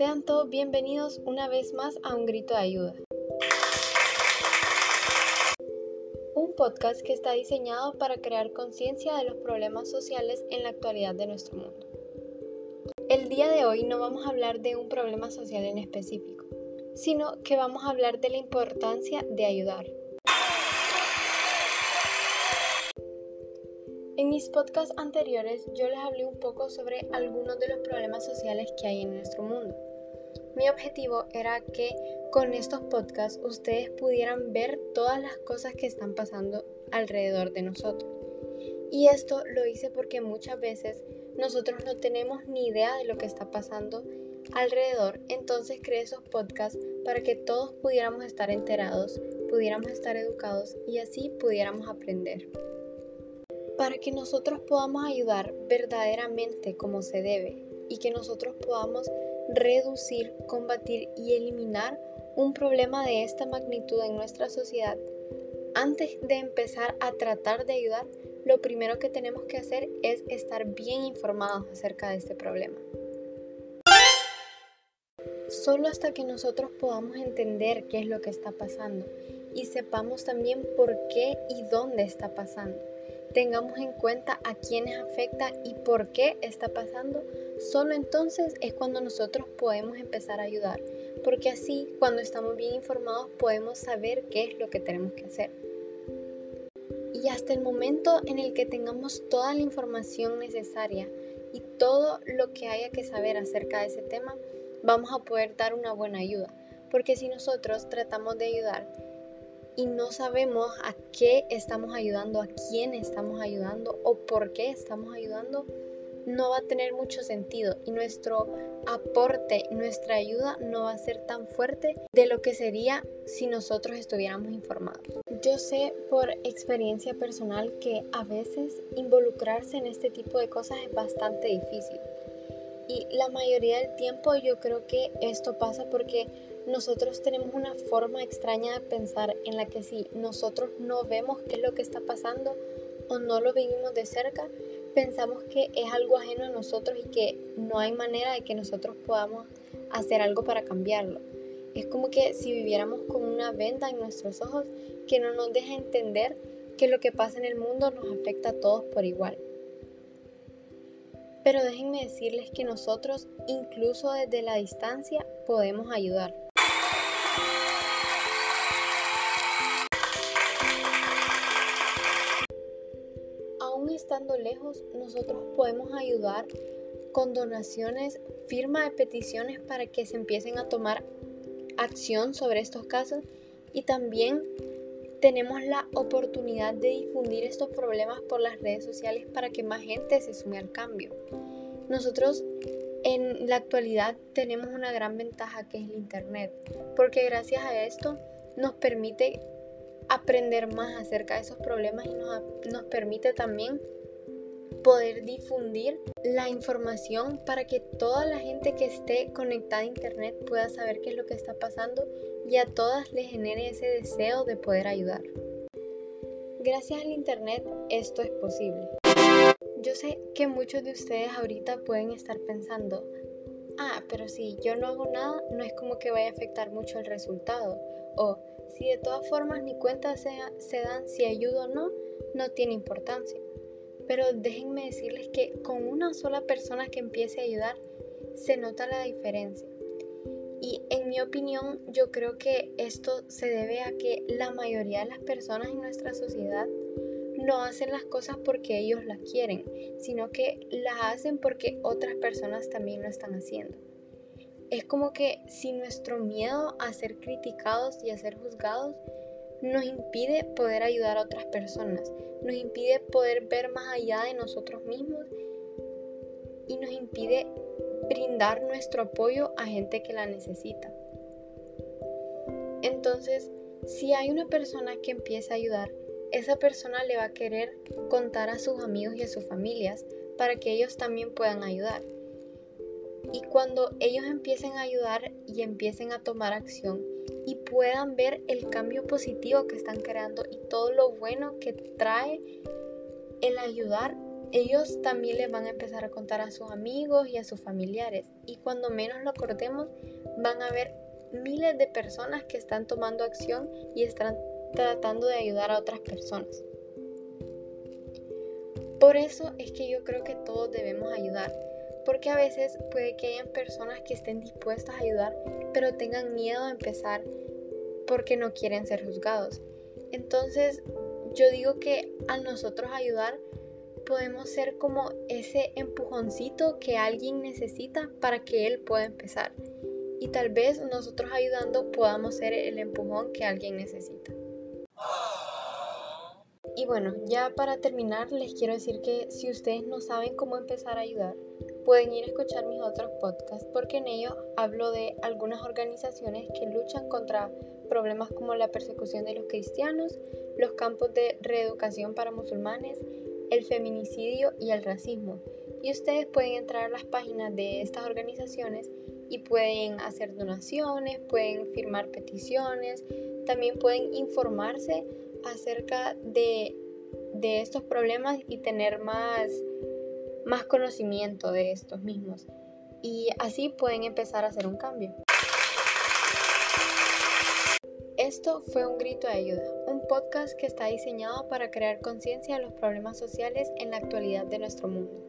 Sean todos bienvenidos una vez más a Un Grito de Ayuda. Un podcast que está diseñado para crear conciencia de los problemas sociales en la actualidad de nuestro mundo. El día de hoy no vamos a hablar de un problema social en específico, sino que vamos a hablar de la importancia de ayudar. En mis podcasts anteriores yo les hablé un poco sobre algunos de los problemas sociales que hay en nuestro mundo. Mi objetivo era que con estos podcasts ustedes pudieran ver todas las cosas que están pasando alrededor de nosotros. Y esto lo hice porque muchas veces nosotros no tenemos ni idea de lo que está pasando alrededor, entonces creé esos podcasts para que todos pudiéramos estar enterados, pudiéramos estar educados y así pudiéramos aprender para que nosotros podamos ayudar verdaderamente como se debe y que nosotros podamos reducir, combatir y eliminar un problema de esta magnitud en nuestra sociedad, antes de empezar a tratar de ayudar, lo primero que tenemos que hacer es estar bien informados acerca de este problema. Solo hasta que nosotros podamos entender qué es lo que está pasando y sepamos también por qué y dónde está pasando tengamos en cuenta a quiénes afecta y por qué está pasando, solo entonces es cuando nosotros podemos empezar a ayudar, porque así cuando estamos bien informados podemos saber qué es lo que tenemos que hacer. Y hasta el momento en el que tengamos toda la información necesaria y todo lo que haya que saber acerca de ese tema, vamos a poder dar una buena ayuda. Porque si nosotros tratamos de ayudar y no sabemos a qué estamos ayudando, a quién estamos ayudando o por qué estamos ayudando, no va a tener mucho sentido y nuestro aporte, nuestra ayuda no va a ser tan fuerte de lo que sería si nosotros estuviéramos informados. Yo sé por experiencia personal que a veces involucrarse en este tipo de cosas es bastante difícil. Y la mayoría del tiempo yo creo que esto pasa porque nosotros tenemos una forma extraña de pensar en la que si nosotros no vemos qué es lo que está pasando o no lo vivimos de cerca, pensamos que es algo ajeno a nosotros y que no hay manera de que nosotros podamos hacer algo para cambiarlo. Es como que si viviéramos con una venda en nuestros ojos que no nos deja entender que lo que pasa en el mundo nos afecta a todos por igual. Pero déjenme decirles que nosotros, incluso desde la distancia, podemos ayudar. Estando lejos, nosotros podemos ayudar con donaciones, firma de peticiones para que se empiecen a tomar acción sobre estos casos y también tenemos la oportunidad de difundir estos problemas por las redes sociales para que más gente se sume al cambio. Nosotros en la actualidad tenemos una gran ventaja que es el Internet, porque gracias a esto nos permite aprender más acerca de esos problemas y nos, nos permite también poder difundir la información para que toda la gente que esté conectada a internet pueda saber qué es lo que está pasando y a todas les genere ese deseo de poder ayudar. Gracias al internet esto es posible. Yo sé que muchos de ustedes ahorita pueden estar pensando, ah, pero si yo no hago nada, no es como que vaya a afectar mucho el resultado. O si de todas formas ni cuenta se, se dan si ayudo o no, no tiene importancia. Pero déjenme decirles que con una sola persona que empiece a ayudar, se nota la diferencia. Y en mi opinión, yo creo que esto se debe a que la mayoría de las personas en nuestra sociedad no hacen las cosas porque ellos las quieren, sino que las hacen porque otras personas también lo están haciendo. Es como que si nuestro miedo a ser criticados y a ser juzgados nos impide poder ayudar a otras personas, nos impide poder ver más allá de nosotros mismos y nos impide brindar nuestro apoyo a gente que la necesita. Entonces, si hay una persona que empieza a ayudar, esa persona le va a querer contar a sus amigos y a sus familias para que ellos también puedan ayudar. Y cuando ellos empiecen a ayudar y empiecen a tomar acción y puedan ver el cambio positivo que están creando y todo lo bueno que trae el ayudar, ellos también les van a empezar a contar a sus amigos y a sus familiares. Y cuando menos lo acordemos, van a haber miles de personas que están tomando acción y están tratando de ayudar a otras personas. Por eso es que yo creo que todos debemos ayudar, porque a veces puede que hayan personas que estén dispuestas a ayudar, pero tengan miedo a empezar porque no quieren ser juzgados. Entonces, yo digo que al nosotros ayudar, podemos ser como ese empujoncito que alguien necesita para que él pueda empezar. Y tal vez nosotros ayudando podamos ser el empujón que alguien necesita. Y bueno, ya para terminar les quiero decir que si ustedes no saben cómo empezar a ayudar, pueden ir a escuchar mis otros podcasts porque en ellos hablo de algunas organizaciones que luchan contra problemas como la persecución de los cristianos, los campos de reeducación para musulmanes, el feminicidio y el racismo. Y ustedes pueden entrar a las páginas de estas organizaciones y pueden hacer donaciones, pueden firmar peticiones, también pueden informarse acerca de, estos problemas y tener más, más conocimiento de estos mismos. Y así pueden empezar a hacer un cambio. Esto fue un grito de ayuda, un podcast que está diseñado para crear conciencia de los problemas sociales en la actualidad de nuestro mundo.